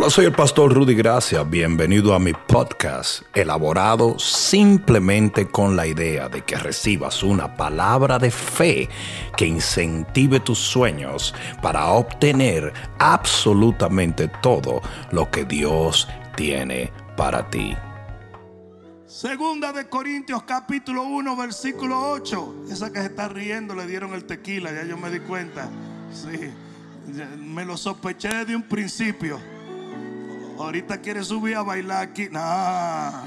Hola, soy el pastor Rudy Gracia. Bienvenido a mi podcast, elaborado simplemente con la idea de que recibas una palabra de fe que incentive tus sueños para obtener absolutamente todo lo que Dios tiene para ti. Segunda de Corintios capítulo 1 versículo 8. Esa que se está riendo le dieron el tequila, ya yo me di cuenta. Sí, me lo sospeché de un principio. Ahorita quiere subir a bailar aquí. Nah.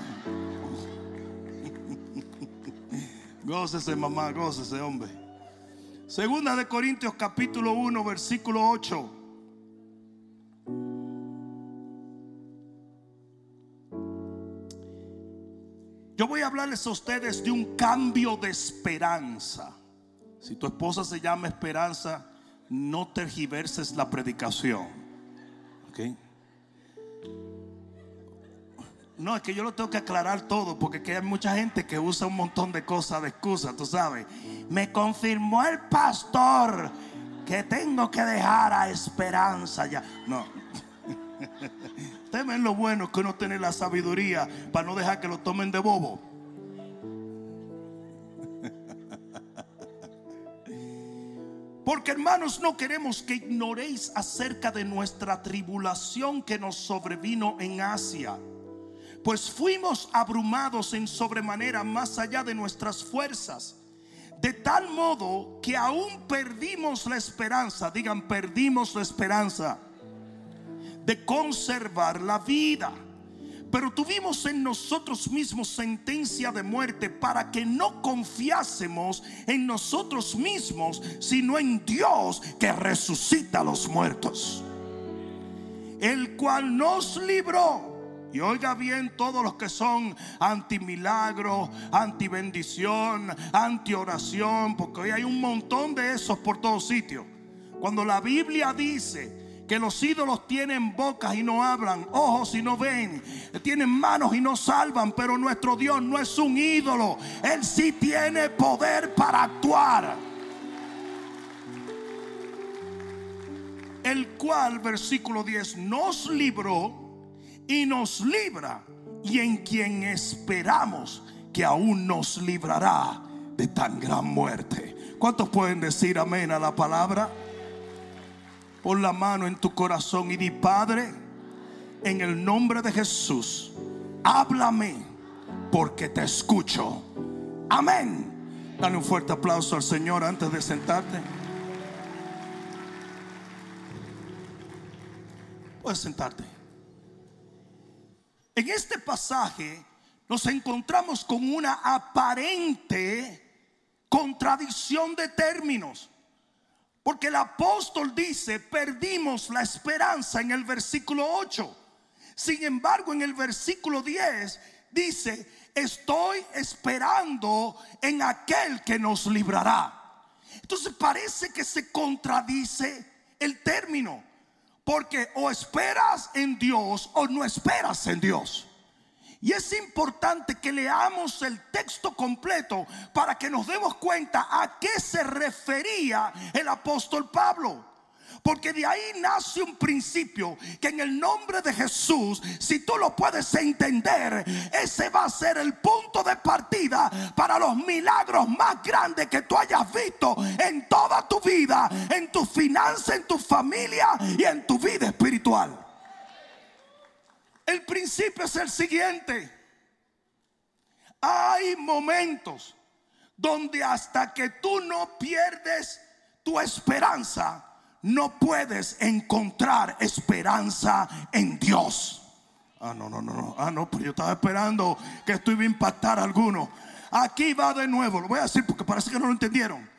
gócese mamá, gócese hombre. Segunda de Corintios capítulo 1 versículo 8. Yo voy a hablarles a ustedes de un cambio de esperanza. Si tu esposa se llama Esperanza, no tergiverses la predicación. No, es que yo lo tengo que aclarar todo porque hay mucha gente que usa un montón de cosas de excusa, tú sabes. Me confirmó el pastor que tengo que dejar a esperanza ya. No. Ustedes ven lo bueno que uno tiene la sabiduría para no dejar que lo tomen de bobo. Porque hermanos, no queremos que ignoréis acerca de nuestra tribulación que nos sobrevino en Asia. Pues fuimos abrumados en sobremanera más allá de nuestras fuerzas. De tal modo que aún perdimos la esperanza. Digan, perdimos la esperanza de conservar la vida. Pero tuvimos en nosotros mismos sentencia de muerte para que no confiásemos en nosotros mismos, sino en Dios que resucita a los muertos. El cual nos libró. Y oiga bien todos los que son anti milagro, anti bendición, anti oración, porque hoy hay un montón de esos por todos sitios. Cuando la Biblia dice que los ídolos tienen bocas y no hablan, ojos y no ven, tienen manos y no salvan, pero nuestro Dios no es un ídolo, Él sí tiene poder para actuar. El cual, versículo 10, nos libró y nos libra y en quien esperamos que aún nos librará de tan gran muerte. ¿Cuántos pueden decir amén a la palabra? Pon la mano en tu corazón y di, Padre, en el nombre de Jesús, háblame porque te escucho. Amén. Dale un fuerte aplauso al Señor antes de sentarte. Puedes sentarte. En este pasaje nos encontramos con una aparente contradicción de términos. Porque el apóstol dice, perdimos la esperanza en el versículo 8. Sin embargo, en el versículo 10 dice, estoy esperando en aquel que nos librará. Entonces parece que se contradice el término. Porque o esperas en Dios o no esperas en Dios. Y es importante que leamos el texto completo para que nos demos cuenta a qué se refería el apóstol Pablo. Porque de ahí nace un principio que en el nombre de Jesús, si tú lo puedes entender, ese va a ser el punto de partida para los milagros más grandes que tú hayas visto en toda tu vida, en tu finanza, en tu familia y en tu vida espiritual. El principio es el siguiente. Hay momentos donde hasta que tú no pierdes tu esperanza, no puedes encontrar esperanza en Dios. Ah, no, no, no, no. Ah, no, pero yo estaba esperando que esto iba a impactar a alguno. Aquí va de nuevo, lo voy a decir porque parece que no lo entendieron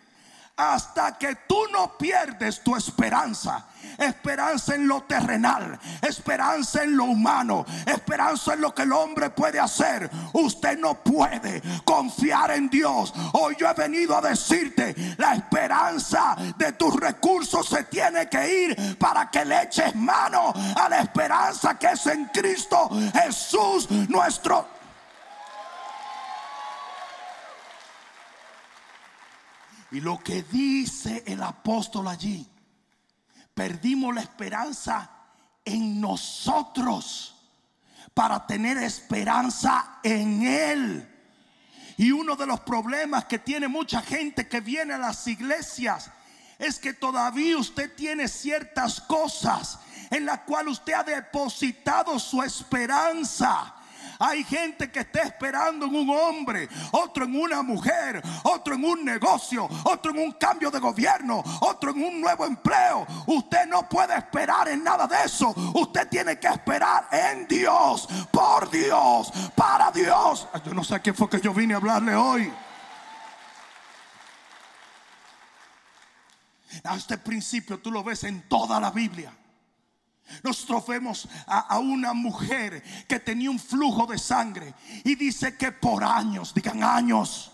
hasta que tú no pierdes tu esperanza. Esperanza en lo terrenal, esperanza en lo humano, esperanza en lo que el hombre puede hacer. Usted no puede confiar en Dios. Hoy yo he venido a decirte, la esperanza de tus recursos se tiene que ir para que le eches mano a la esperanza que es en Cristo Jesús nuestro Y lo que dice el apóstol allí, perdimos la esperanza en nosotros para tener esperanza en Él. Y uno de los problemas que tiene mucha gente que viene a las iglesias es que todavía usted tiene ciertas cosas en las cuales usted ha depositado su esperanza. Hay gente que está esperando en un hombre, otro en una mujer, otro en un negocio, otro en un cambio de gobierno, otro en un nuevo empleo. Usted no puede esperar en nada de eso. Usted tiene que esperar en Dios, por Dios, para Dios. Yo no sé a qué fue que yo vine a hablarle hoy. A este principio tú lo ves en toda la Biblia. Nosotros vemos a, una mujer que tenía un flujo de sangre y dice que por años, digan años,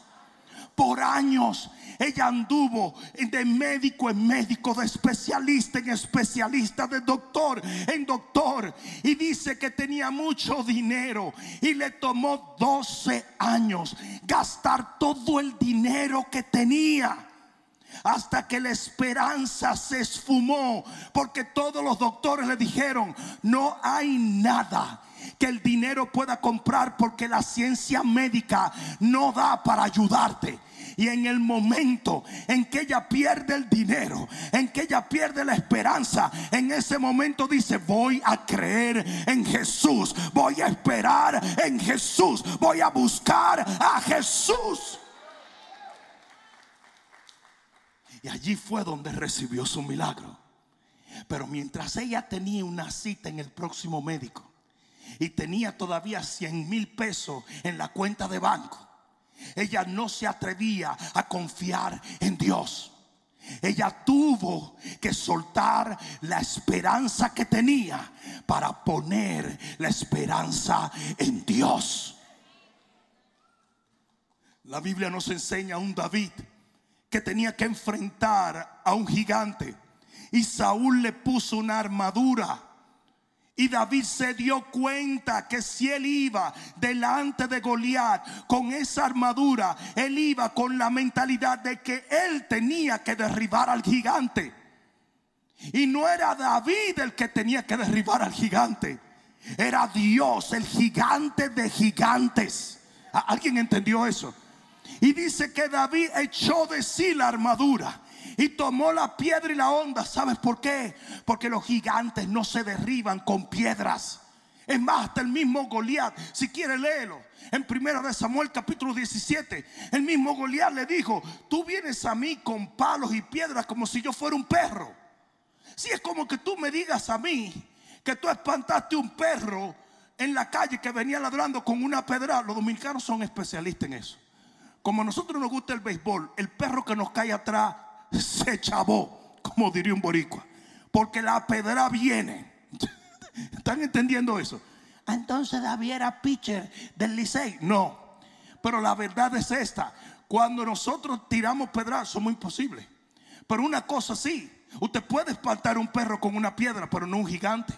por años ella anduvo de médico en médico, de especialista en especialista, de doctor en doctor. Y dice que tenía mucho dinero y le tomó 12 años gastar todo el dinero que tenía hasta que la esperanza se esfumó, porque todos los doctores le dijeron, no hay nada que el dinero pueda comprar porque la ciencia médica no da para ayudarte. Y en el momento en que ella pierde el dinero, en que ella pierde la esperanza, en ese momento dice, voy a creer en Jesús, voy a esperar en Jesús, voy a buscar a Jesús. Y allí fue donde recibió su milagro. Pero mientras ella tenía una cita en el próximo médico y tenía todavía 100 mil pesos en la cuenta de banco, ella no se atrevía a confiar en Dios. Ella tuvo que soltar la esperanza que tenía para poner la esperanza en Dios. La Biblia nos enseña a un David que tenía que enfrentar a un gigante. Y Saúl le puso una armadura. Y David se dio cuenta que si él iba delante de Goliat con esa armadura, él iba con la mentalidad de que él tenía que derribar al gigante. Y no era David el que tenía que derribar al gigante. Era Dios, el gigante de gigantes. ¿Alguien entendió eso? Y dice que David echó de sí la armadura y tomó la piedra y la onda. ¿Sabes por qué? Porque los gigantes no se derriban con piedras. Es más, hasta el mismo Goliat, si quiere léelo, en primera de Samuel capítulo 17, el mismo Goliat le dijo, tú vienes a mí con palos y piedras como si yo fuera un perro. Si es como que tú me digas a mí que tú espantaste un perro en la calle que venía ladrando con una pedra, los dominicanos son especialistas en eso. Como a nosotros nos gusta el béisbol, el perro que nos cae atrás se chavó, como diría un boricua. Porque la pedra viene. ¿Están entendiendo eso? Entonces David era pitcher del Licey. No. Pero la verdad es esta. Cuando nosotros tiramos pedras somos imposibles. Pero una cosa sí. Usted puede espantar un perro con una piedra, pero no un gigante.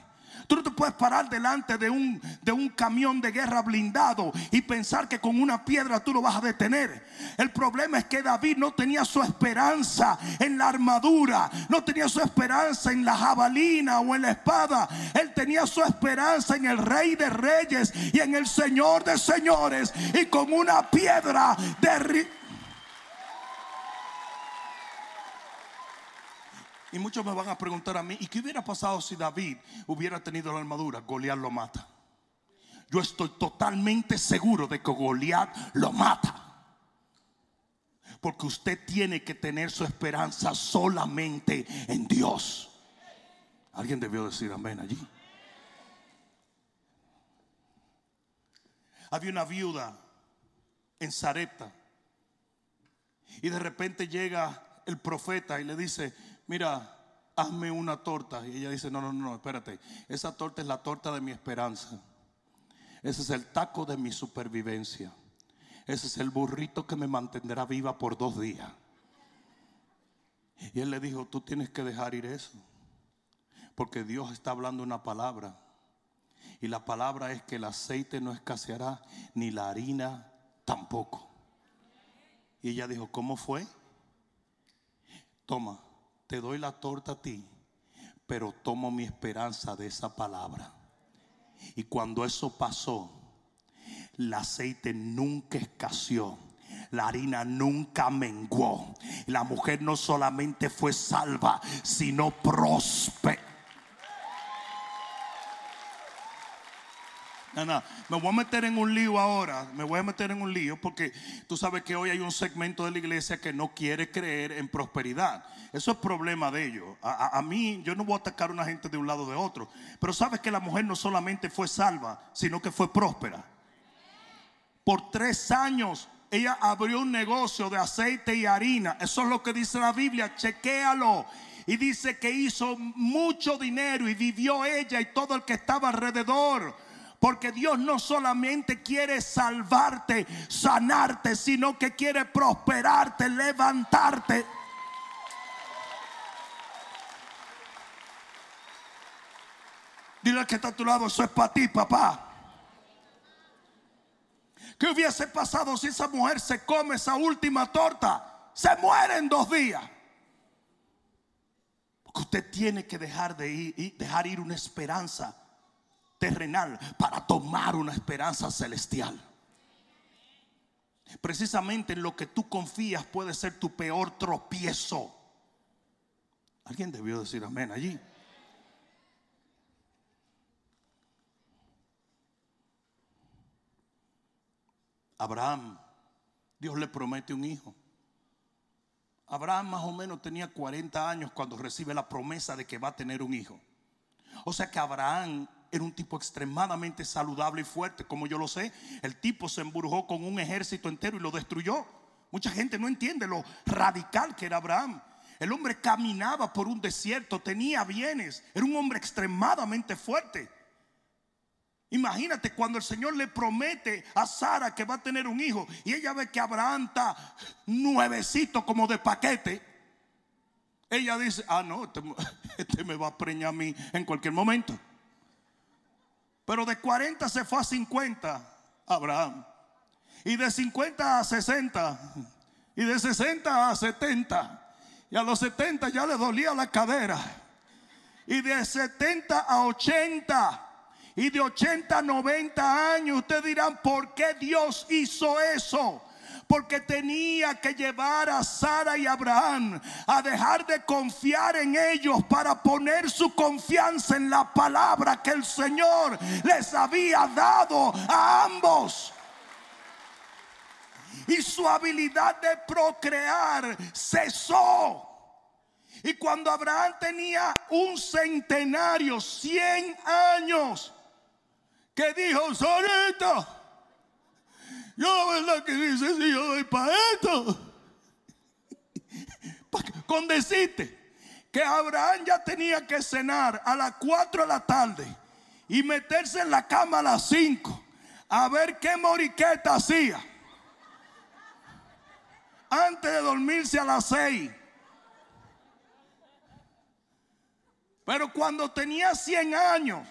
Tú no te puedes parar delante de un, de un camión de guerra blindado y pensar que con una piedra tú lo vas a detener. El problema es que David no tenía su esperanza en la armadura, no tenía su esperanza en la jabalina o en la espada. Él tenía su esperanza en el rey de reyes y en el señor de señores. Y con una piedra de Y muchos me van a preguntar a mí, ¿y qué hubiera pasado si David hubiera tenido la armadura? Goliat lo mata. Yo estoy totalmente seguro de que Goliat lo mata. Porque usted tiene que tener su esperanza solamente en Dios. Alguien debió decir amén allí. Había una viuda en Zareta. Y de repente llega el profeta y le dice, mira, hazme una torta. Y ella dice, no, no, no, espérate. Esa torta es la torta de mi esperanza. Ese es el taco de mi supervivencia. Ese es el burrito que me mantendrá viva por dos días. Y él le dijo, tú tienes que dejar ir eso. Porque Dios está hablando una palabra. Y la palabra es que el aceite no escaseará, ni la harina tampoco. Y ella dijo, ¿cómo fue? Toma, te doy la torta a ti, pero tomo mi esperanza de esa palabra. Y cuando eso pasó, el aceite nunca escaseó. La harina nunca menguó. La mujer no solamente fue salva, sino próspera. No, no, me voy a meter en un lío ahora, me voy a meter en un lío porque tú sabes que hoy hay un segmento de la iglesia que no quiere creer en prosperidad. Eso es problema de ellos. A, mí, yo no voy a atacar a una gente de un lado o de otro, pero sabes que la mujer no solamente fue salva, sino que fue próspera. Por tres años ella abrió un negocio de aceite y harina. Eso es lo que dice la Biblia, chequéalo. Y dice que hizo mucho dinero y vivió ella y todo el que estaba alrededor. Porque Dios no solamente quiere salvarte, sanarte, sino que quiere prosperarte, levantarte. Dile al que está a tu lado, eso es para ti, papá. ¿Qué hubiese pasado si esa mujer se come esa última torta? Se muere en dos días. Porque usted tiene que dejar de ir, dejar ir una esperanza terrenal para tomar una esperanza celestial. Precisamente en lo que tú confías puede ser tu peor tropiezo. Alguien debió decir amén allí. Abraham, Dios le promete un hijo. Abraham más o menos tenía 40 años cuando recibe la promesa de que va a tener un hijo. O sea que Abraham era un tipo extremadamente saludable y fuerte, como yo lo sé. El tipo se embrujó con un ejército entero y lo destruyó. Mucha gente no entiende lo radical que era Abraham. El hombre caminaba por un desierto, tenía bienes, era un hombre extremadamente fuerte. Imagínate cuando el Señor le promete a Sara que va a tener un hijo y ella ve que Abraham está nuevecito como de paquete. Ella dice, ah, no, este, este, me va a preñar a mí en cualquier momento. Pero de 40 se fue a 50 Abraham. Y de 50 a 60. Y de 60 a 70. Y a los 70 ya le dolía la cadera. Y de 70 a 80 y de 80 a 90 años, ustedes dirán, ¿por qué Dios hizo eso? Porque tenía que llevar a Sara y Abraham a dejar de confiar en ellos para poner su confianza en la palabra que el Señor les había dado a ambos. Y su habilidad de procrear cesó. Y cuando Abraham tenía un centenario, 100 años, que dijo, Solito, yo verdad que dice, si yo doy para esto. Con decirte que Abraham ya tenía que cenar a las 4 de la tarde y meterse en la cama a las 5 a ver qué moriqueta hacía antes de dormirse a las 6. Pero cuando tenía 100 años,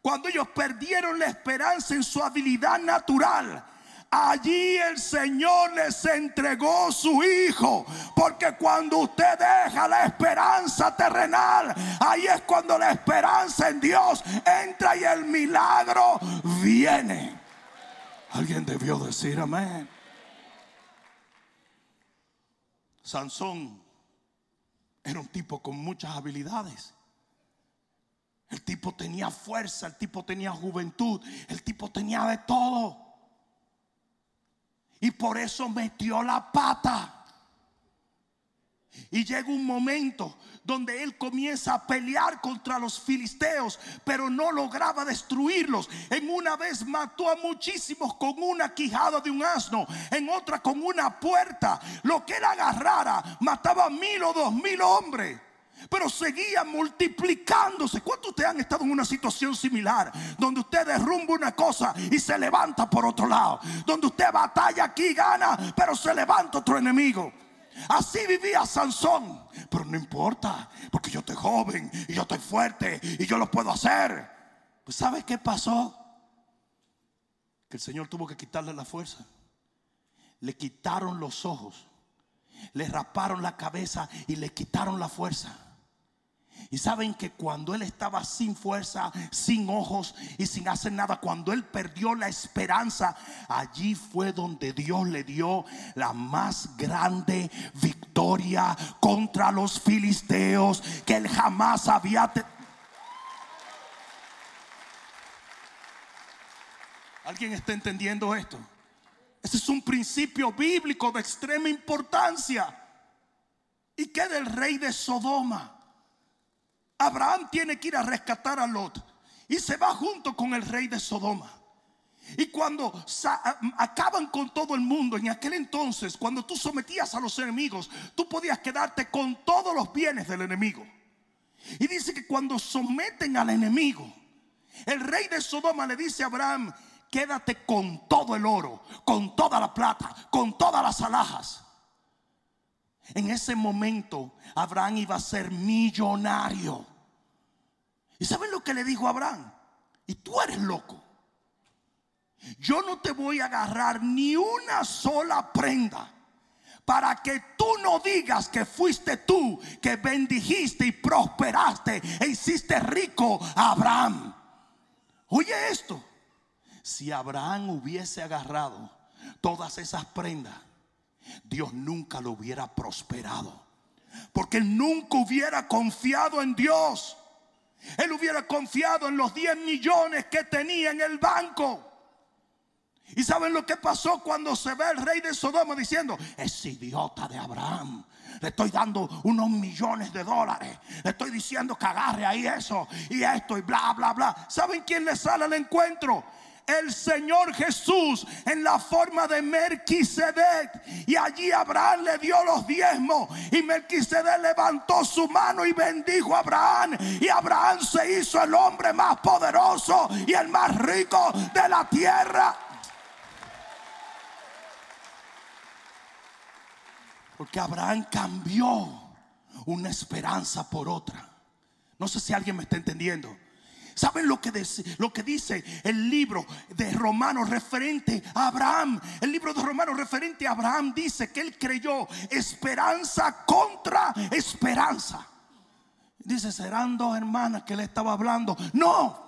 cuando ellos perdieron la esperanza en su habilidad natural, allí el Señor les entregó su Hijo. Porque cuando usted deja la esperanza terrenal, ahí es cuando la esperanza en Dios entra y el milagro viene. Alguien debió decir amén. Sansón era un tipo con muchas habilidades. El tipo tenía fuerza, el tipo tenía juventud, el tipo tenía de todo. Y por eso metió la pata. Y llega un momento donde él comienza a pelear contra los filisteos, pero no lograba destruirlos. En una vez mató a muchísimos con una quijada de un asno, en otra con una puerta. Lo que él agarrara mataba a mil o dos mil hombres pero seguía multiplicándose. ¿Cuántos de ustedes han estado en una situación similar? Donde usted derrumba una cosa y se levanta por otro lado. Donde usted batalla aquí, gana, pero se levanta otro enemigo. Así vivía Sansón. Pero no importa, porque yo estoy joven y yo estoy fuerte y yo lo puedo hacer. Pues ¿sabes qué pasó? Que el Señor tuvo que quitarle la fuerza. Le quitaron los ojos, le raparon la cabeza y le quitaron la fuerza. Y saben que cuando él estaba sin fuerza, sin ojos y sin hacer nada, cuando él perdió la esperanza, allí fue donde Dios le dio la más grande victoria contra los filisteos que él jamás había. ¿Alguien está entendiendo esto? Ese es un principio bíblico de extrema importancia. ¿Y qué del rey de Sodoma? Abraham tiene que ir a rescatar a Lot y se va junto con el rey de Sodoma. Y cuando acaban con todo el mundo, en aquel entonces, cuando tú sometías a los enemigos, tú podías quedarte con todos los bienes del enemigo. Y dice que cuando someten al enemigo, el rey de Sodoma le dice a Abraham, quédate con todo el oro, con toda la plata, con todas las alhajas. En ese momento Abraham iba a ser millonario. ¿Y saben lo que le dijo Abraham? Y tú eres loco. Yo no te voy a agarrar ni una sola prenda para que tú no digas que fuiste tú que bendijiste y prosperaste e hiciste rico a Abraham. Oye esto, si Abraham hubiese agarrado todas esas prendas, Dios nunca lo hubiera prosperado. Porque él nunca hubiera confiado en Dios. Él hubiera confiado en los 10 millones que tenía en el banco. ¿Y saben lo que pasó cuando se ve el rey de Sodoma diciendo, es idiota de Abraham? Le estoy dando unos millones de dólares. Le estoy diciendo que agarre ahí eso y esto y bla, bla, bla. ¿Saben quién le sale al encuentro? El Señor Jesús en la forma de Melquisedec. Y allí Abraham le dio los diezmos. Y Melquisedec levantó su mano y bendijo a Abraham. Y Abraham se hizo el hombre más poderoso y el más rico de la tierra. Porque Abraham cambió una esperanza por otra. No sé si alguien me está entendiendo. ¿Saben lo que, dice, lo que dice el libro de Romanos referente a Abraham? El libro de Romanos referente a Abraham dice que él creyó esperanza contra esperanza. Dice, serán dos hermanas que le estaba hablando. No.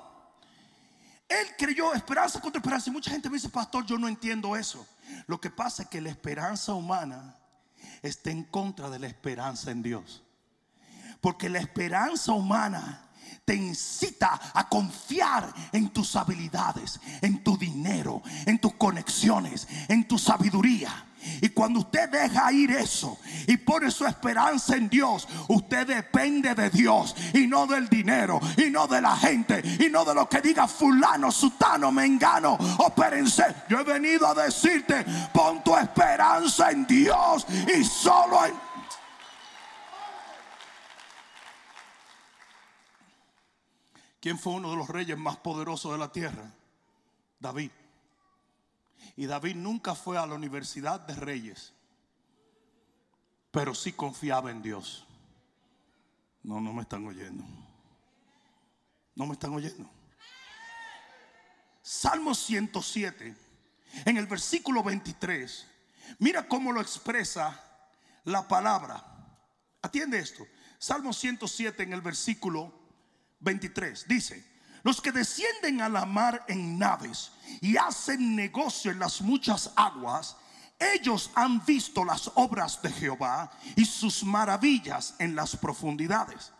Él creyó esperanza contra esperanza. Y mucha gente me dice, pastor, yo no entiendo eso. Lo que pasa es que la esperanza humana está en contra de la esperanza en Dios. Porque la esperanza humana te incita a confiar en tus habilidades, en tu dinero, en tus conexiones, en tu sabiduría. Y cuando usted deja ir eso y pone su esperanza en Dios, usted depende de Dios y no del dinero y no de la gente y no de lo que diga fulano, sutano, mengano o perense. Yo he venido a decirte, pon tu esperanza en Dios y solo en ¿Quién fue uno de los reyes más poderosos de la tierra? David. Y David nunca fue a la universidad de reyes, pero sí confiaba en Dios. No, no me están oyendo. No me están oyendo. Salmo 107, en el versículo 23, mira cómo lo expresa la palabra. Atiende esto. Salmo 107 en el versículo 23 dice, los que descienden a la mar en naves y hacen negocio en las muchas aguas, ellos han visto las obras de Jehová y sus maravillas en las profundidades.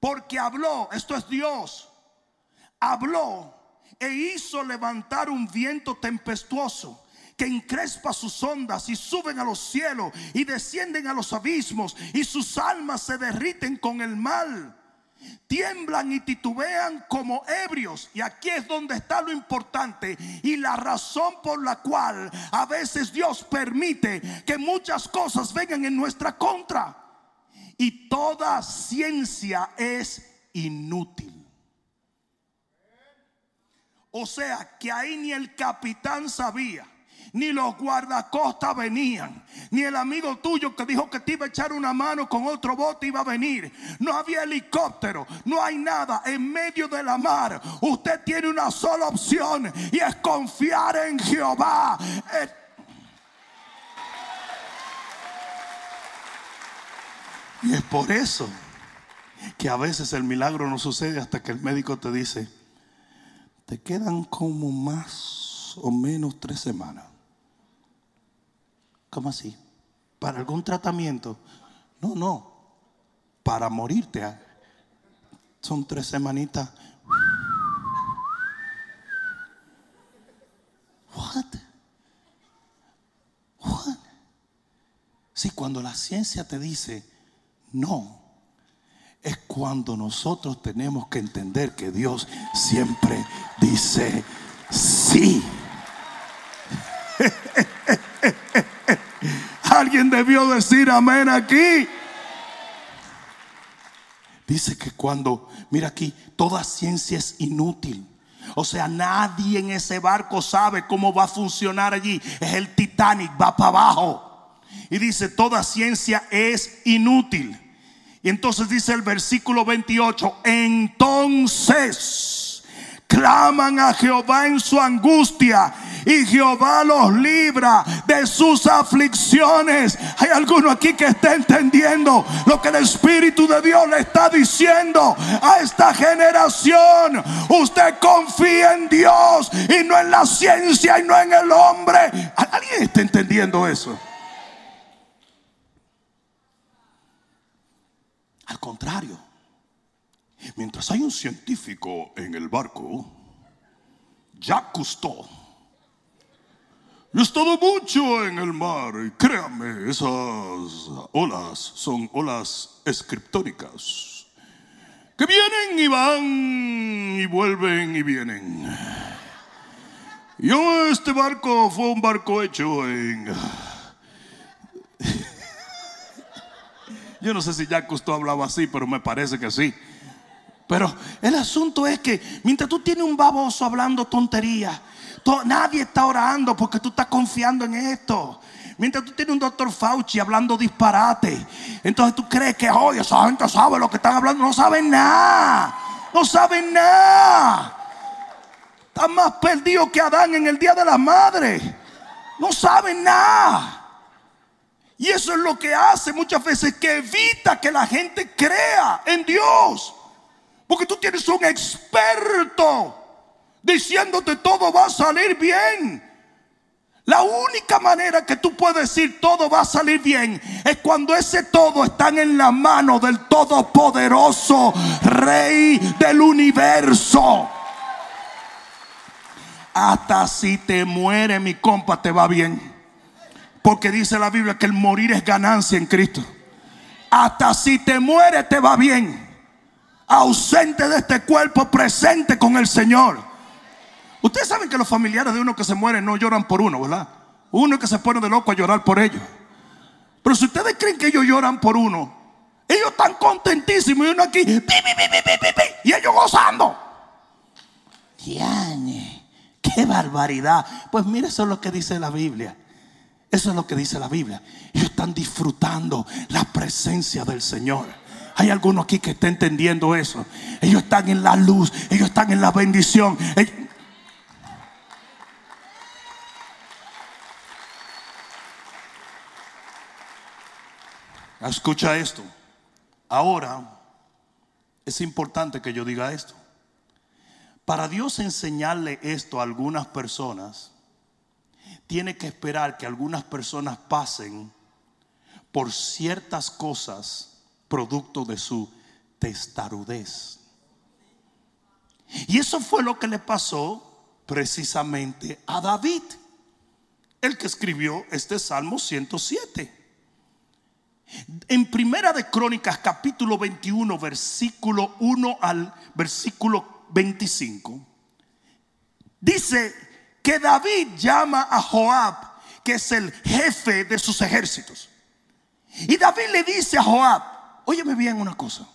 Porque habló, esto es Dios, habló e hizo levantar un viento tempestuoso que encrespa sus ondas y suben a los cielos y descienden a los abismos y sus almas se derriten con el mal tiemblan y titubean como ebrios. Y aquí es donde está lo importante y la razón por la cual a veces Dios permite que muchas cosas vengan en nuestra contra. Y toda ciencia es inútil. O sea que ahí ni el capitán sabía ni los guardacostas venían, ni el amigo tuyo que dijo que te iba a echar una mano con otro bote iba a venir. No había helicóptero, no hay nada en medio de la mar. Usted tiene una sola opción y es confiar en Jehová. Eh, y es por eso que a veces el milagro no sucede hasta que el médico te dice, te quedan como más o menos tres semanas. ¿Cómo así? ¿Para algún tratamiento? No, no. Para morirte. ah. Son tres semanitas. What? What? Sí, cuando la ciencia te dice no, es cuando nosotros tenemos que entender que Dios siempre dice sí. Alguien debió decir amén aquí. Dice que cuando, mira aquí, toda ciencia es inútil. O sea, nadie en ese barco sabe cómo va a funcionar allí. Es el Titanic, va para abajo. Y dice, toda ciencia es inútil. Y entonces dice el versículo 28, entonces claman a Jehová en su angustia y Jehová los libra de sus aflicciones. Hay alguno aquí que está entendiendo lo que el Espíritu de Dios le está diciendo a esta generación. Usted confía en Dios y no en la ciencia y no en el hombre. ¿Alguien está entendiendo eso? Al contrario, mientras hay un científico en el barco, Jacques Cousteau, yo he estado mucho en el mar y créanme, esas olas son olas escriptónicas que vienen y van y vuelven y vienen. Yo, este barco fue un barco hecho en. Yo no sé si Jacques Cousteau hablaba así, pero me parece que sí. Pero el asunto es que mientras tú tienes un baboso hablando tontería, to- nadie está orando porque tú estás confiando en esto. Mientras tú tienes un doctor Fauci hablando disparate, entonces tú crees que, oye, esa gente sabe lo que están hablando. No saben nada. No saben nada. Están más perdidos que Adán en el día de la madre. No saben nada. Y eso es lo que hace muchas veces que evita que la gente crea en Dios. Porque tú tienes un experto diciéndote todo va a salir bien. La única manera que tú puedes decir todo va a salir bien es cuando ese todo está en la mano del todopoderoso Rey del universo. Hasta si te muere mi compa te va bien. Porque dice la Biblia que el morir es ganancia en Cristo. Hasta si te muere te va bien. Ausente de este cuerpo, presente con el Señor. Ustedes saben que los familiares de uno que se muere no lloran por uno, ¿verdad? Uno que se pone de loco a llorar por ellos. Pero si ustedes creen que ellos lloran por uno, ellos están contentísimos y uno aquí, pi, pi, pi, y ellos gozando. Diane, qué barbaridad. Pues mire, eso es lo que dice la Biblia. Eso es lo que dice la Biblia. Ellos están disfrutando la presencia del Señor. Hay alguno aquí que está entendiendo eso. Ellos están en la luz, ellos están en la bendición. Escucha esto. Ahora es importante que yo diga esto. Para Dios enseñarle esto a algunas personas, tiene que esperar que algunas personas pasen por ciertas cosas producto de su testarudez. Y eso fue lo que le pasó precisamente a David, el que escribió este Salmo 107. En Primera de Crónicas capítulo 21 versículo 1 al versículo 25 dice que David llama a Joab, que es el jefe de sus ejércitos. Y David le dice a Joab, óyeme bien una cosa,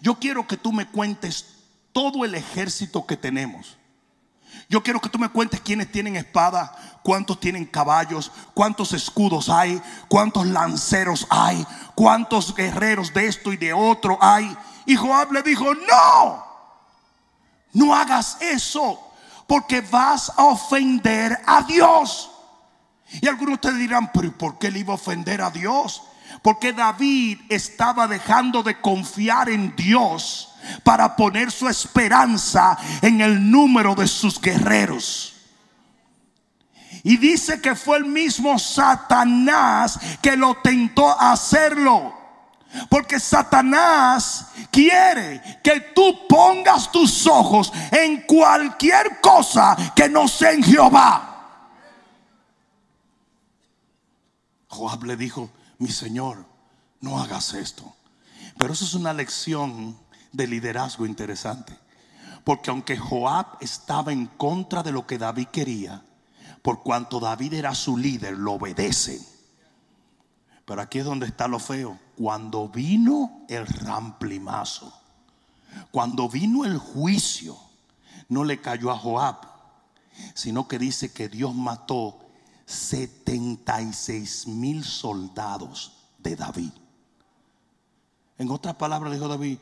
yo quiero que tú me cuentes todo el ejército que tenemos. Yo quiero que tú me cuentes quiénes tienen espada, cuántos tienen caballos, cuántos escudos hay, cuántos lanceros hay, cuántos guerreros de esto y de otro hay. Y Joab le dijo, no, no hagas eso, porque vas a ofender a Dios. Y algunos ustedes dirán, ¿por qué le iba a ofender a Dios? Porque David estaba dejando de confiar en Dios para poner su esperanza en el número de sus guerreros. Y dice que fue el mismo Satanás que lo tentó a hacerlo. Porque Satanás quiere que tú pongas tus ojos en cualquier cosa que no sea en Jehová. Joab le dijo, mi señor, no hagas esto. Pero eso es una lección de liderazgo interesante. Porque aunque Joab estaba en contra de lo que David quería, por cuanto David era su líder, lo obedece. Pero aquí es donde está lo feo. Cuando vino el ramplimazo, cuando vino el juicio, no le cayó a Joab, sino que dice que Dios mató 76 mil soldados de David. En otras palabras, dijo David: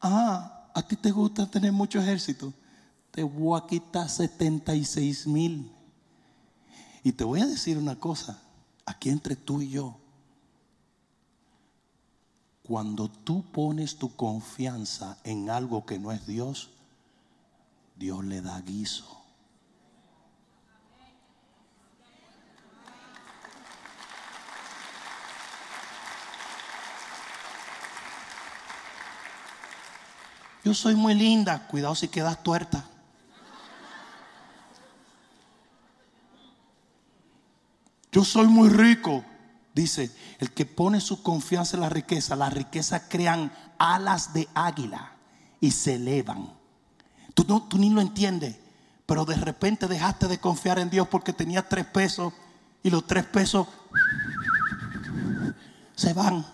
Ah, a ti te gusta tener mucho ejército. Te voy a quitar 76 mil. Y te voy a decir una cosa, aquí entre tú y yo. Cuando tú pones tu confianza en algo que no es Dios, Dios le da guiso. Yo soy muy linda, cuidado si quedas tuerta. Yo soy muy rico. Dice, el que pone su confianza en la riqueza, la riqueza crean alas de águila y se elevan. Tú, no, tú ni lo entiendes, pero de repente dejaste de confiar en Dios porque tenías tres pesos y los tres pesos se van.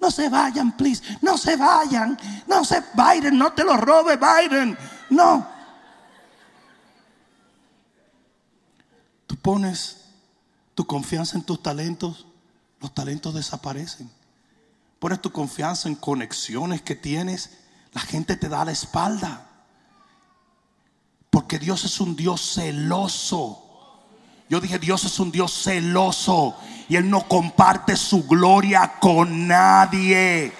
No se vayan, please. No se vayan. No se, Biden, no te lo robe, Biden. No. Tú pones tu confianza en tus talentos, los talentos desaparecen. Pones tu confianza en conexiones que tienes, la gente te da la espalda. Porque Dios es un Dios celoso. Yo dije, Dios es un Dios celoso y Él no comparte su gloria con nadie.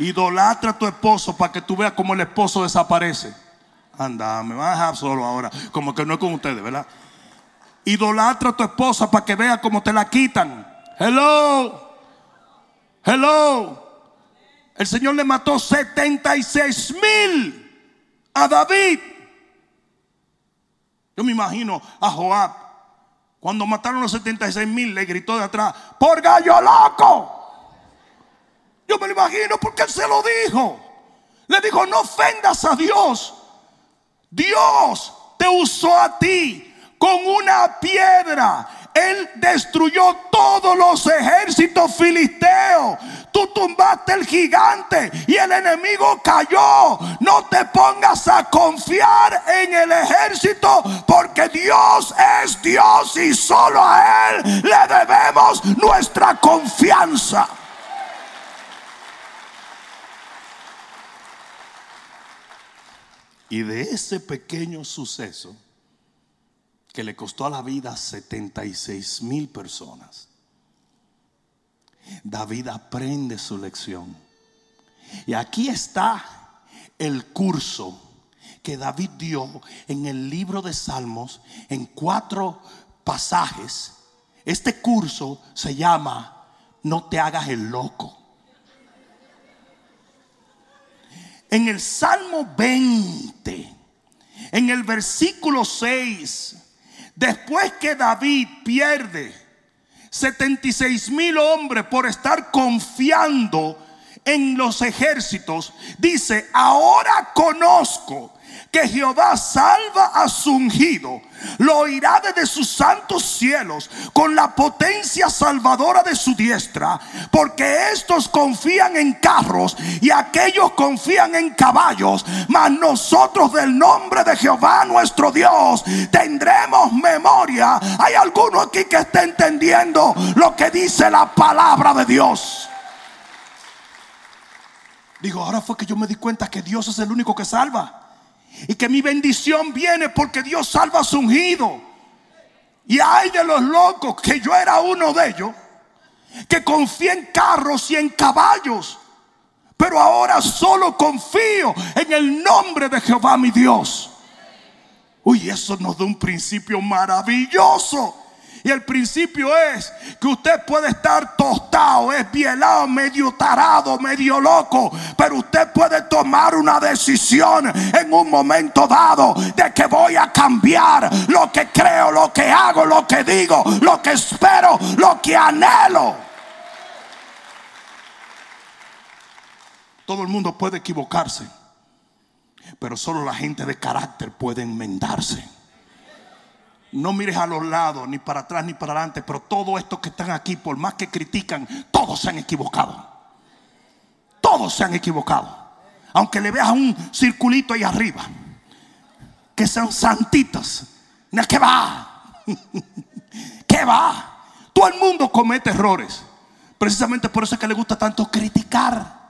Idolatra a tu esposo para que tú veas cómo el esposo desaparece. Anda, me van a dejar solo ahora. Como que no es con ustedes, ¿verdad? Idolatra a tu esposa para que vea cómo te la quitan. Hello. Hello. El Señor le mató 76 mil a David. Yo me imagino a Joab. Cuando mataron los 76 mil, le gritó de atrás: ¡Por gallo loco! Yo me lo imagino porque él se lo dijo. Le dijo: No ofendas a Dios. Dios te usó a ti con una piedra. Él destruyó todos los ejércitos filisteos. Tú tumbaste el gigante y el enemigo cayó. No te pongas a confiar en el ejército porque Dios es Dios y solo a Él le debemos nuestra confianza. Y de ese pequeño suceso que le costó a la vida 76 mil personas, David aprende su lección. Y aquí está el curso que David dio en el libro de Salmos en cuatro pasajes. Este curso se llama No te hagas el loco. En el Salmo 20, en el versículo 6, después que David pierde 76 mil hombres por estar confiando en los ejércitos, dice, ahora conozco que Jehová salva a su ungido, lo oirá desde sus santos cielos con la potencia salvadora de su diestra, porque estos confían en carros y aquellos confían en caballos, mas nosotros del nombre de Jehová nuestro Dios tendremos memoria. Hay alguno aquí que está entendiendo lo que dice la palabra de Dios. Digo, ahora fue que yo me di cuenta que Dios es el único que salva. Y que mi bendición viene porque Dios salva a su ungido. Y hay de los locos, que yo era uno de ellos, que confía en carros y en caballos. Pero ahora solo confío en el nombre de Jehová mi Dios. Uy, eso nos da un principio maravilloso. Y el principio es que usted puede estar tostado, es bielado, medio tarado, medio loco, pero usted puede tomar una decisión en un momento dado de que voy a cambiar lo que creo, lo que hago, lo que digo, lo que espero, lo que anhelo. Todo el mundo puede equivocarse, pero solo la gente de carácter puede enmendarse. No mires a los lados, ni para atrás, ni para adelante. Pero todos estos que están aquí, por más que critican, todos se han equivocado. Todos se han equivocado. Aunque le veas un circulito ahí arriba. Que sean santitas. ¿Qué va? ¿Qué va? Todo el mundo comete errores. Precisamente por eso es que le gusta tanto criticar.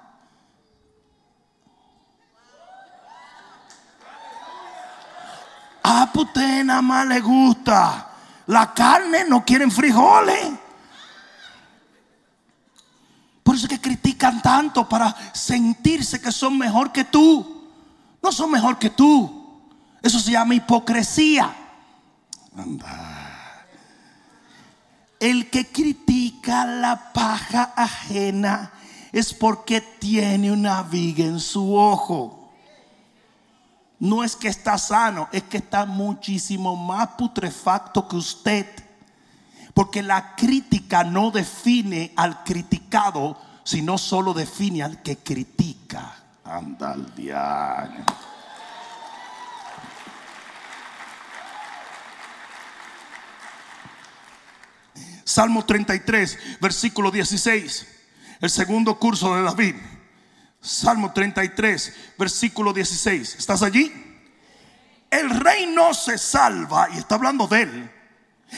Ah, pues usted nada más le gusta la carne, no quieren frijoles. Por eso es que critican tanto para sentirse que son mejor que tú. No son mejor que tú. Eso se llama hipocresía. Anda. El que critica la paja ajena es porque tiene una viga en su ojo no es que está sano, es que está muchísimo más putrefacto que usted. Porque la crítica no define al criticado, sino solo define al que critica. Anda al diablo. Salmo 33, versículo 16. El segundo curso de David. Salmo 33, versículo 16. ¿Estás allí? El rey no se salva, y está hablando de él.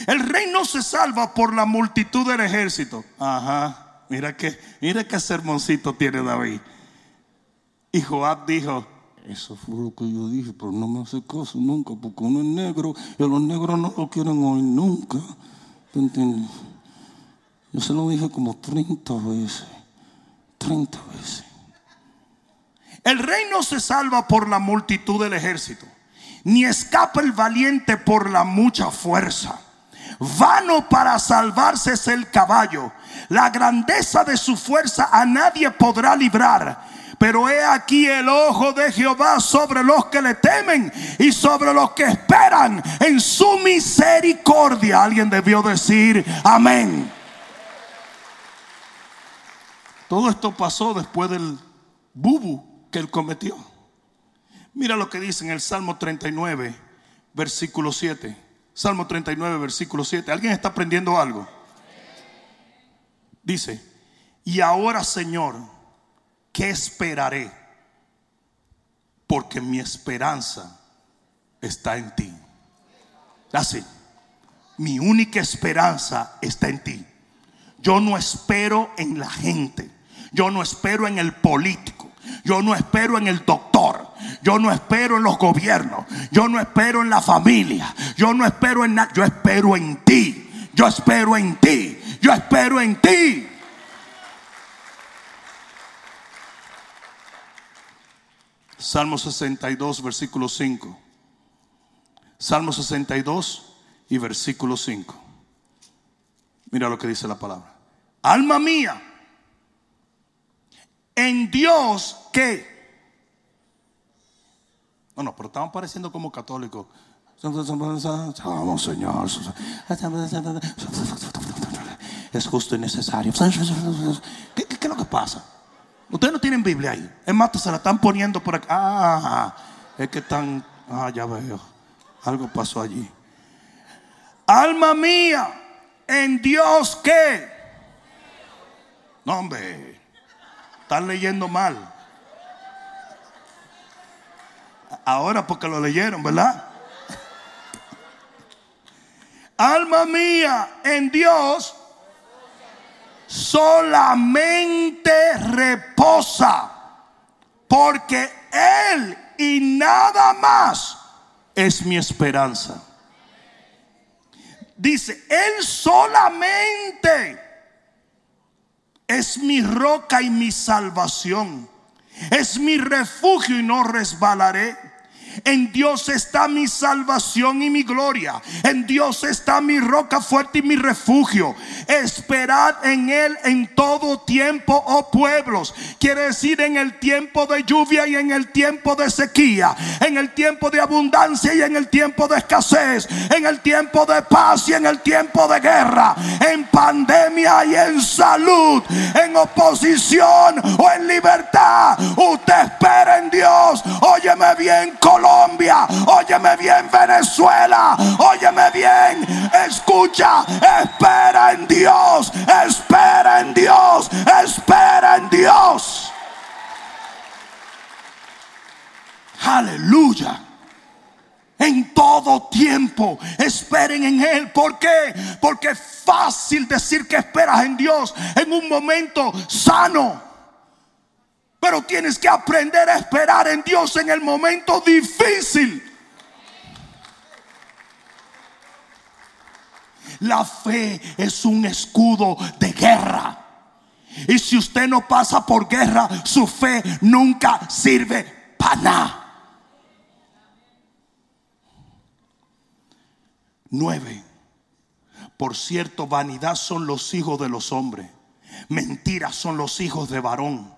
El rey no se salva por la multitud del ejército. Ajá, mira que, mira qué sermoncito tiene David. Y Joab dijo, eso fue lo que yo dije, pero no me hace caso nunca, porque uno es negro y los negros no lo quieren oír nunca. Yo se lo dije como 30 veces, 30 veces. El rey no se salva por la multitud del ejército, ni escapa el valiente por la mucha fuerza. Vano para salvarse es el caballo. La grandeza de su fuerza a nadie podrá librar. Pero he aquí el ojo de Jehová sobre los que le temen y sobre los que esperan en su misericordia. Alguien debió decir amén. Todo esto pasó después del bubu que él cometió. Mira lo que dice en el Salmo 39, versículo 7. Salmo 39, versículo 7. ¿Alguien está aprendiendo algo? Dice, y ahora Señor, ¿qué esperaré? Porque mi esperanza está en ti. Así, mi única esperanza está en ti. Yo no espero en la gente. Yo no espero en el político. Yo no espero en el doctor. Yo no espero en los gobiernos. Yo no espero en la familia. Yo no espero en nada. Yo espero en ti. Yo espero en ti. Yo espero en ti. Salmo 62, versículo 5. Salmo 62 y versículo 5. Mira lo que dice la palabra. Alma mía en Dios que. No, no, pero estaban pareciendo como católicos. Vamos, Señor. Es justo y necesario. ¿Qué, es lo que pasa? Ustedes no tienen Biblia ahí. Es más, se la están poniendo por acá. Ah, es que están. Ah, ya veo. Algo pasó allí. Alma mía, en Dios que. No, hombre. Están leyendo mal. Ahora porque lo leyeron, ¿verdad? Alma mía, en Dios solamente reposa, porque Él y nada más es mi esperanza. Dice, Él solamente es mi roca y mi salvación. Es mi refugio y no resbalaré. En Dios está mi salvación y mi gloria. En Dios está mi roca fuerte y mi refugio. Esperad en Él en todo tiempo, oh pueblos. Quiere decir en el tiempo de lluvia y en el tiempo de sequía. En el tiempo de abundancia y en el tiempo de escasez. En el tiempo de paz y en el tiempo de guerra. En pandemia y en salud. En oposición o en libertad. Usted espera en Dios. Óyeme bien, Colombia Colombia, óyeme bien Venezuela, óyeme bien, escucha, espera en Dios, espera en Dios, espera en Dios. Aleluya. En todo tiempo esperen en Él. ¿Por qué? Porque es fácil decir que esperas en Dios en un momento sano. Pero tienes que aprender a esperar en Dios en el momento difícil. La fe es un escudo de guerra. Y si usted no pasa por guerra, su fe nunca sirve para nada. Nueve. Por cierto, vanidad son los hijos de los hombres. Mentiras son los hijos de varón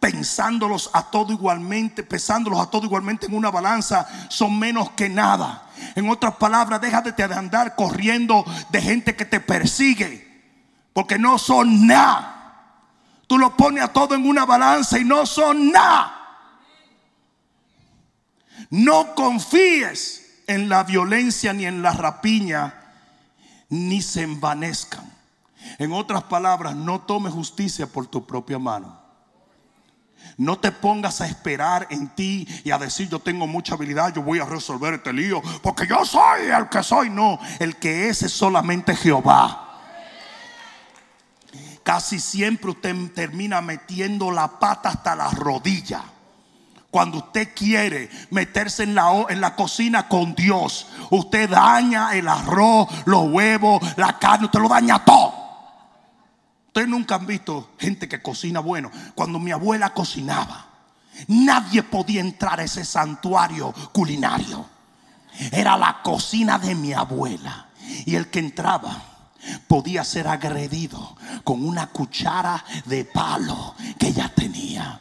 pensándolos a todo igualmente, pesándolos a todo igualmente en una balanza, son menos que nada. En otras palabras, déjate de andar corriendo de gente que te persigue, porque no son nada. Tú lo pones a todo en una balanza y no son nada. No confíes en la violencia ni en la rapiña, ni se envanezcan. En otras palabras, no tome justicia por tu propia mano. No te pongas a esperar en ti y a decir yo tengo mucha habilidad, yo voy a resolver este lío, porque yo soy el que soy. No, el que es es solamente Jehová. Casi siempre usted termina metiendo la pata hasta la rodilla. Cuando usted quiere meterse en la, en la cocina con Dios, usted daña el arroz, los huevos, la carne, usted lo daña todo. Ustedes nunca han visto gente que cocina bueno. Cuando mi abuela cocinaba, nadie podía entrar a ese santuario culinario. Era la cocina de mi abuela. Y el que entraba podía ser agredido con una cuchara de palo que ella tenía.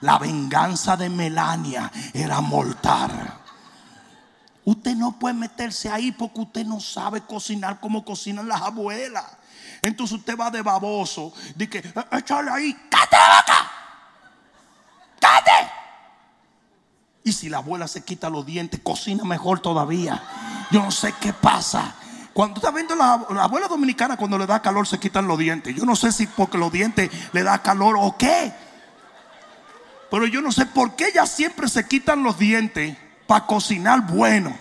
La venganza de Melania era mortal. Usted no puede meterse ahí porque usted no sabe cocinar como cocinan las abuelas. Entonces usted va de baboso. Dice, eh, échale ahí, cállate la boca. Cállate. Y si la abuela se quita los dientes, cocina mejor todavía. Yo no sé qué pasa. Cuando está viendo la, la, abuela dominicana, cuando le da calor, se quitan los dientes. Yo no sé si porque los dientes le da calor o qué. Pero yo no sé por qué ellas siempre se quitan los dientes para cocinar bueno.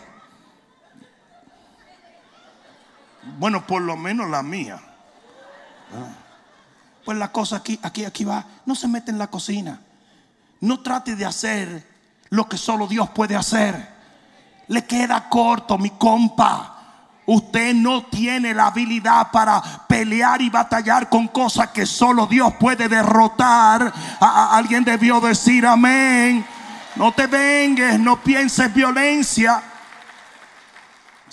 Bueno, por lo menos la mía. Pues la cosa aquí, aquí, aquí va. No se mete en la cocina. No trate de hacer lo que solo Dios puede hacer. Le queda corto, mi compa. Usted no tiene la habilidad para pelear y batallar con cosas que solo Dios puede derrotar. alguien debió decir amén. No te vengues, no pienses violencia.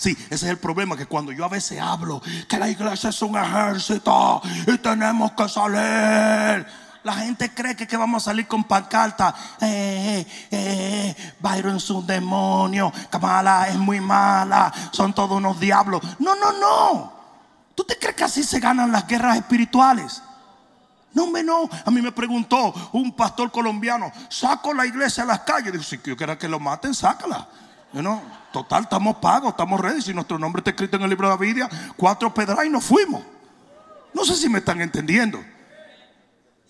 Sí, ese es el problema, que cuando yo a veces hablo que la iglesia es un ejército y tenemos que salir. La gente cree que, que vamos a salir con pancarta. Eh, eh, eh, Byron es un demonio. Kamala es muy mala. Son todos unos diablos. No, no, no. ¿Tú te crees que así se ganan las guerras espirituales? No, me no. A mí me preguntó un pastor colombiano: ¿saco la iglesia a las calles? Dijo: si yo quiero que lo maten, sácala. Total, estamos pagos, estamos ready. Si nuestro nombre está escrito en el libro de la Biblia, cuatro pedras y nos fuimos. No sé si me están entendiendo.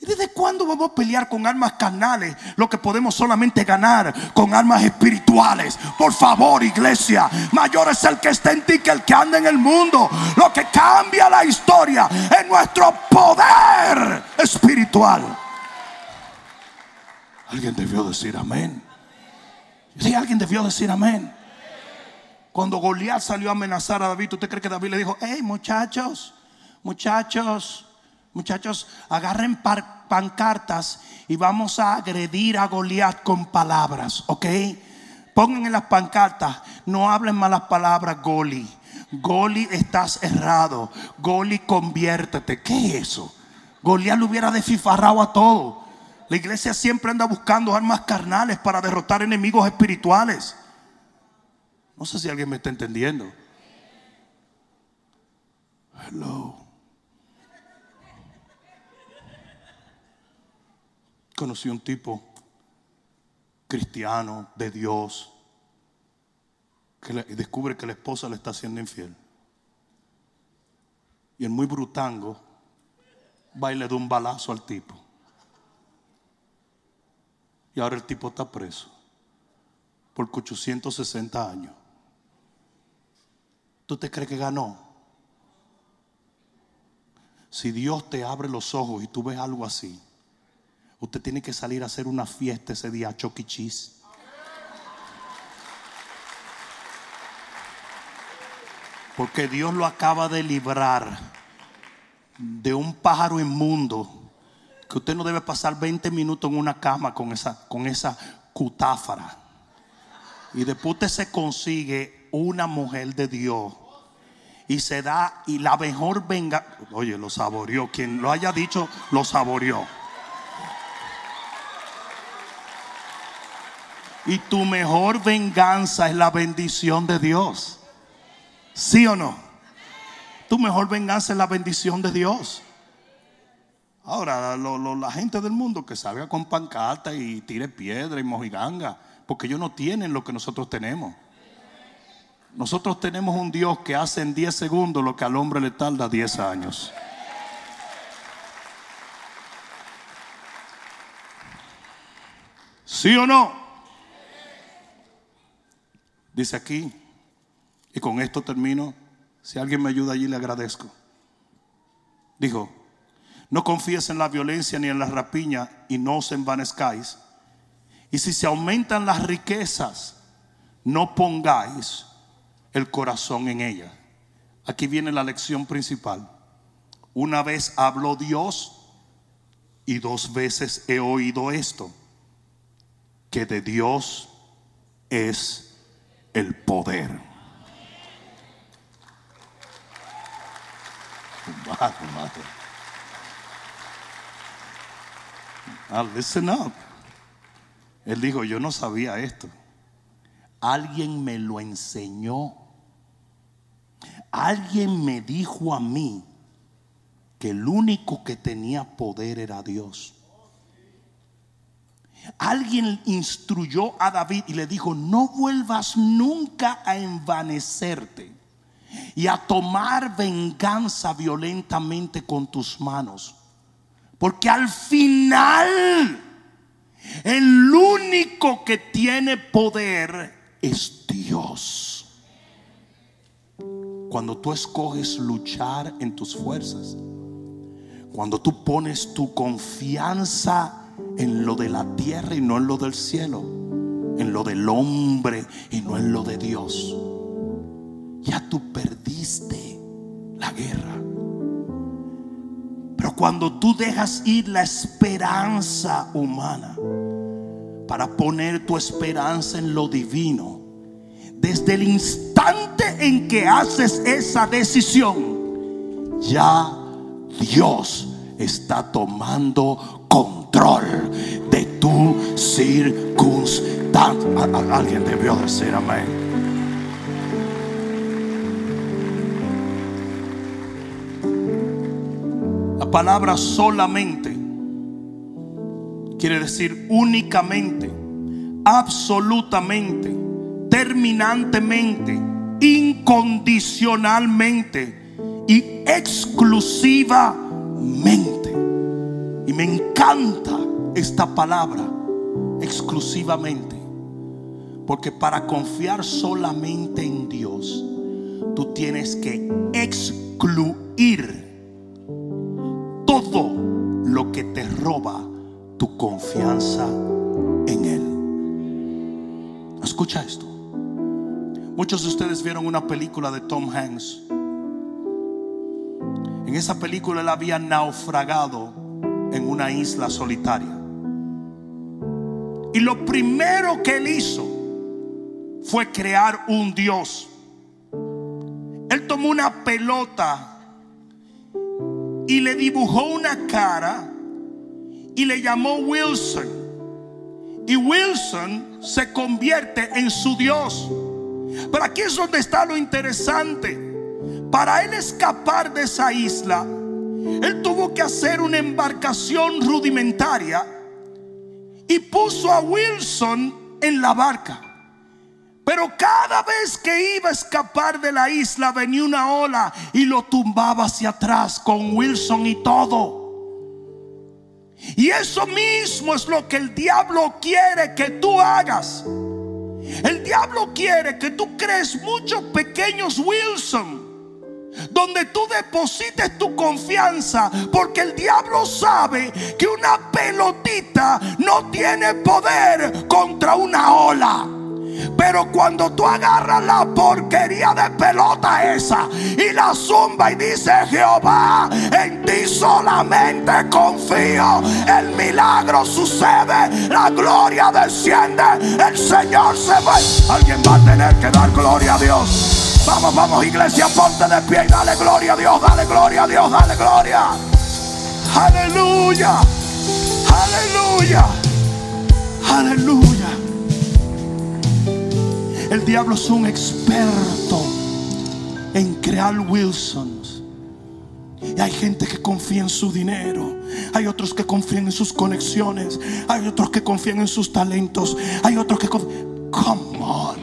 ¿Y desde cuándo vamos a pelear con armas carnales? Lo que podemos solamente ganar con armas espirituales. Por favor, iglesia. Mayor es el que está en ti que el que anda en el mundo. Lo que cambia la historia es nuestro poder espiritual. Alguien debió decir amén. Si alguien debió decir amén. Cuando Goliat salió a amenazar a David, ¿usted cree que David le dijo, hey muchachos, muchachos, muchachos, agarren pancartas y vamos a agredir a Goliat con palabras, ¿ok? Pongan en las pancartas, no hablen malas palabras, Goli. Goli, estás errado. Goli, conviértete. ¿Qué es eso? Goliat lo hubiera desfifarrado a todo. La iglesia siempre anda buscando armas carnales para derrotar enemigos espirituales. No sé si alguien me está entendiendo. Hello. Conocí un tipo cristiano de Dios que descubre que la esposa le está haciendo infiel. Y el muy brutango va y le da un balazo al tipo. Ahora el tipo está preso por 860 años. ¿Tú te crees que ganó? Si Dios te abre los ojos y tú ves algo así, usted tiene que salir a hacer una fiesta ese día, choquichis. Porque Dios lo acaba de librar de un pájaro inmundo que usted no debe pasar 20 minutos en una cama con esa, con esa cutáfara. Y después usted se consigue una mujer de Dios y se da y la mejor venga, oye, lo saboreó, quien lo haya dicho, lo saboreó. Y tu mejor venganza es la bendición de Dios. ¿Sí o no? Tu mejor venganza es la bendición de Dios. Ahora, la gente del mundo que salga con pancarta y tire piedra y mojiganga, porque ellos no tienen lo que nosotros tenemos. Nosotros tenemos un Dios que hace en 10 segundos lo que al hombre le tarda 10 años. ¿Sí o no? Dice aquí, y con esto termino. Si alguien me ayuda allí, le agradezco. Dijo, no confíes en la violencia ni en la rapiña y no os envanezcáis. Y si se aumentan las riquezas, no pongáis el corazón en ella. Aquí viene la lección principal. Una vez habló Dios y dos veces he oído esto, que de Dios es el poder. Ah, listen up. Él dijo, yo no sabía esto. Alguien me lo enseñó. Alguien me dijo a mí que el único que tenía poder era Dios. Alguien instruyó a David y le dijo, no vuelvas nunca a envanecerte y a tomar venganza violentamente con tus manos. Porque al final el único que tiene poder es Dios. Cuando tú escoges luchar en tus fuerzas, cuando tú pones tu confianza en lo de la tierra y no en lo del cielo, en lo del hombre y no en lo de Dios ya tú perdiste la guerra. Cuando tú dejas ir la esperanza humana para poner tu esperanza en lo divino, desde el instante en que haces esa decisión, ya Dios está tomando control de tu circunstancia. Alguien debió decir amén. Palabra solamente quiere decir únicamente, absolutamente, terminantemente, incondicionalmente y exclusivamente. Y me encanta esta palabra, exclusivamente. Porque para confiar solamente en Dios, tú tienes que excluir tu confianza en Él. Escucha esto. Muchos de ustedes vieron una película de Tom Hanks. En esa película él había naufragado en una isla solitaria. Y lo primero que él hizo fue crear un Dios. Él tomó una pelota y le dibujó una cara y le llamó Wilson. Y Wilson se convierte en su Dios. Pero aquí es donde está lo interesante. Para él escapar de esa isla, él tuvo que hacer una embarcación rudimentaria y puso a Wilson en la barca. Pero cada vez que iba a escapar de la isla venía una ola y lo tumbaba hacia atrás con Wilson y todo. Y eso mismo es lo que el diablo quiere que tú hagas. El diablo quiere que tú crees muchos pequeños Wilson donde tú deposites tu confianza, porque el diablo sabe que una pelotita no tiene poder contra una ola. Pero cuando tú agarras la porquería de pelota esa y la zumba y dice Jehová, en ti solamente confío, el milagro sucede, la gloria desciende, el Señor se va. Alguien va a tener que dar gloria a Dios. Vamos, vamos, iglesia, ponte de pie y dale gloria a Dios, dale gloria a Dios, dale gloria. Aleluya, aleluya, aleluya. El diablo es un experto en crear Wilsons. Y hay gente que confía en su dinero. Hay otros que confían en sus conexiones. Hay otros que confían en sus talentos. Hay otros que confían. Come on.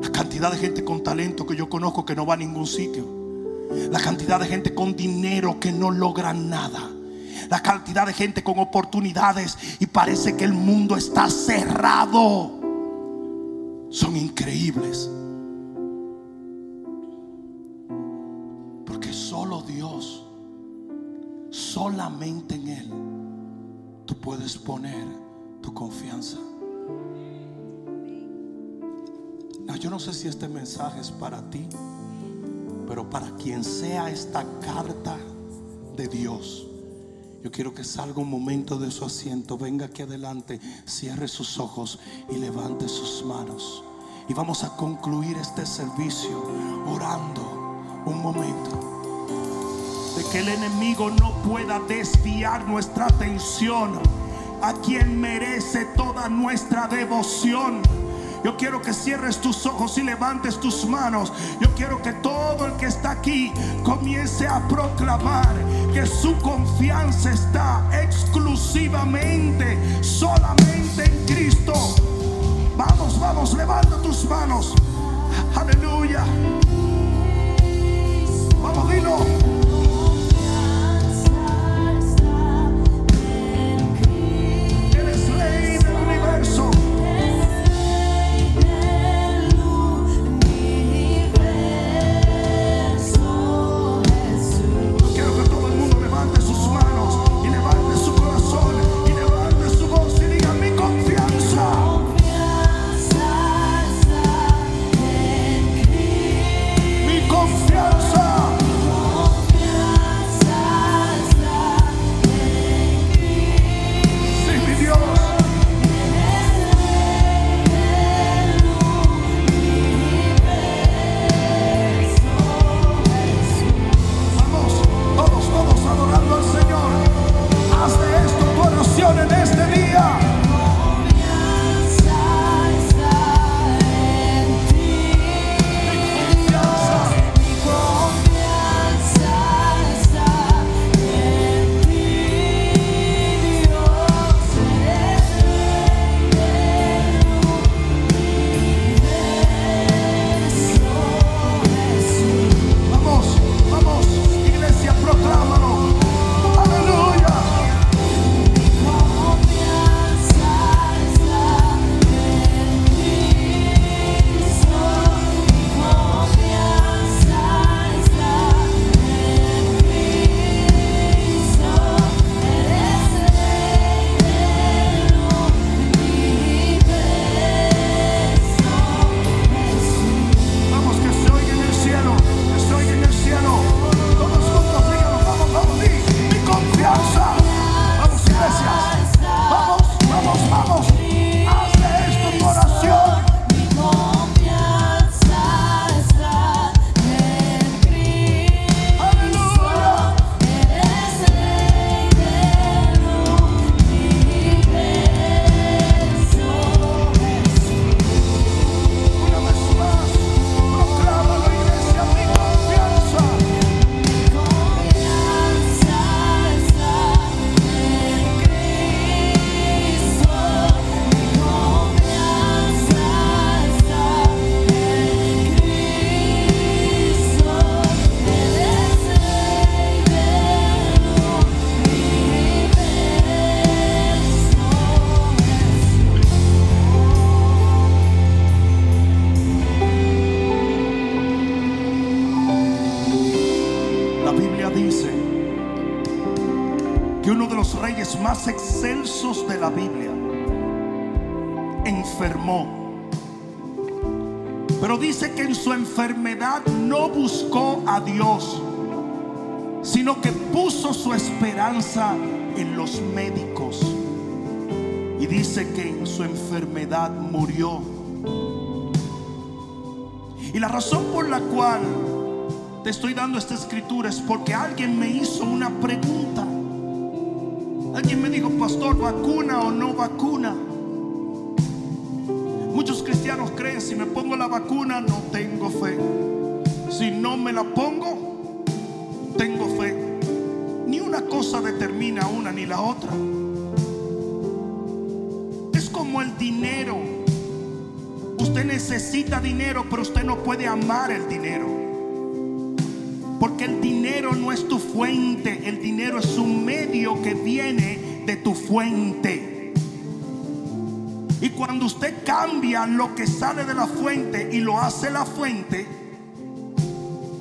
La cantidad de gente con talento que yo conozco que no va a ningún sitio. La cantidad de gente con dinero que no logra nada. La cantidad de gente con oportunidades y parece que el mundo está cerrado son increíbles. Porque solo Dios, solamente en Él, tú puedes poner tu confianza. No, yo no sé si este mensaje es para ti, pero para quien sea esta carta de Dios. Yo quiero que salga un momento de su asiento, venga aquí adelante, cierre sus ojos y levante sus manos. Y vamos a concluir este servicio orando un momento. De que el enemigo no pueda desviar nuestra atención a quien merece toda nuestra devoción. Yo quiero que cierres tus ojos y levantes tus manos. Yo quiero que todo el que está aquí comience a proclamar que su confianza está exclusivamente, solamente en Cristo. Vamos, vamos, levanta tus manos. Aleluya. Vamos, dilo. dice que uno de los reyes más excelsos de la Biblia enfermó. Pero dice que en su enfermedad no buscó a Dios, sino que puso su esperanza en los médicos. Y dice que en su enfermedad murió. Y la razón por la cual te estoy dando esta escritura es porque alguien me hizo una pregunta. Alguien me dijo, pastor, ¿vacuna o no vacuna? Muchos cristianos creen, si me pongo la vacuna, no tengo fe. Si no me la pongo, tengo fe. Ni una cosa determina una ni la otra. Es como el dinero. Usted necesita dinero, pero usted no puede amar el dinero. Porque el dinero no es tu fuente, el dinero es un medio que viene de tu fuente. Y cuando usted cambia lo que sale de la fuente y lo hace la fuente,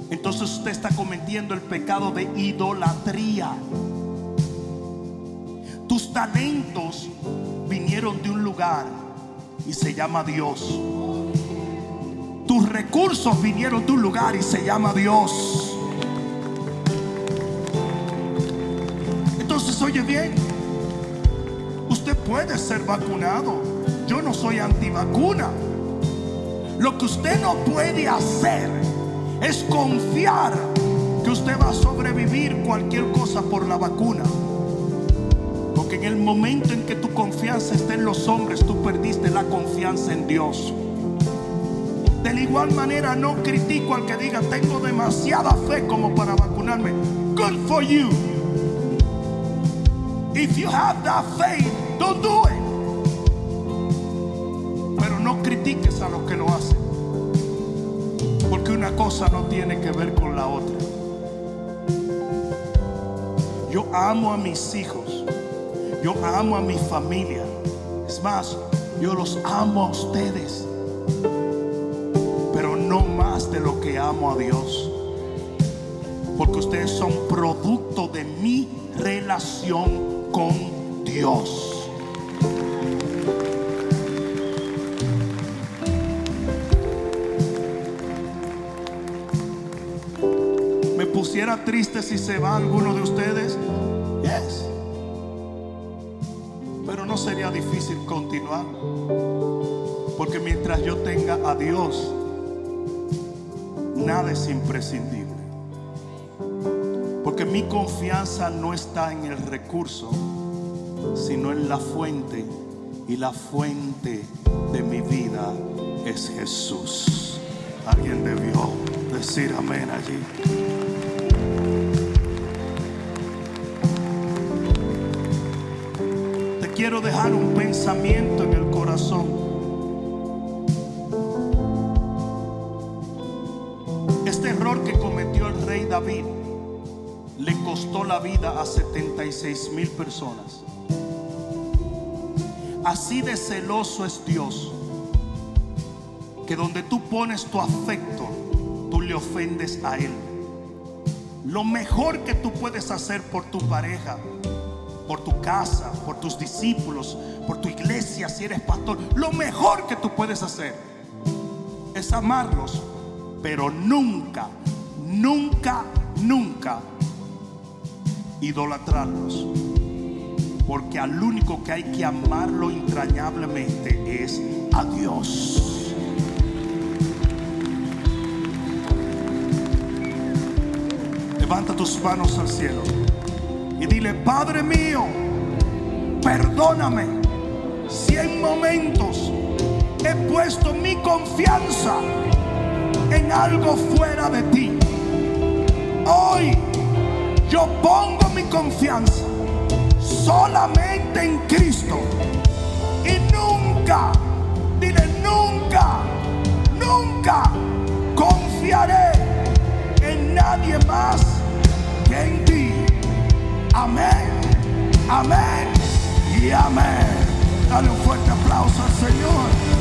entonces usted está cometiendo el pecado de idolatría. Tus talentos vinieron de un lugar y se llama Dios. Tus recursos vinieron de un lugar y se llama Dios. Oye bien, usted puede ser vacunado. Yo no soy antivacuna. Lo que usted no puede hacer es confiar que usted va a sobrevivir cualquier cosa por la vacuna. Porque en el momento en que tu confianza está en los hombres, tú perdiste la confianza en Dios. De la igual manera no critico al que diga tengo demasiada fe como para vacunarme. Good for you. If you have that faith, don't do it. Pero no critiques a los que lo hacen. Porque una cosa no tiene que ver con la otra. Yo amo a mis hijos. Yo amo a mi familia. Es más, yo los amo a ustedes. Pero no más de lo que amo a Dios. Porque ustedes son producto de mi relación con Dios. ¿Me pusiera triste si se va alguno de ustedes? Yes. Pero no sería difícil continuar. Porque mientras yo tenga a Dios, nada es imprescindible. Mi confianza no está en el recurso, sino en la fuente. Y la fuente de mi vida es Jesús. Alguien debió decir amén allí. Te quiero dejar un pensamiento en el corazón. Este error que cometió el rey David le costó la vida a 76 mil personas. Así de celoso es Dios, que donde tú pones tu afecto, tú le ofendes a Él. Lo mejor que tú puedes hacer por tu pareja, por tu casa, por tus discípulos, por tu iglesia, si eres pastor, lo mejor que tú puedes hacer es amarlos, pero nunca, nunca, nunca idolatrarlos. Porque al único que hay que amarlo entrañablemente es a Dios. Levanta tus manos al cielo y dile, Padre mío, perdóname si en momentos he puesto mi confianza en algo fuera de ti. Hoy yo pongo mi confianza solamente en Cristo. Y nunca, dile nunca, nunca confiaré en nadie más que en ti. Amén, amén y amén. Dale un fuerte aplauso al Señor.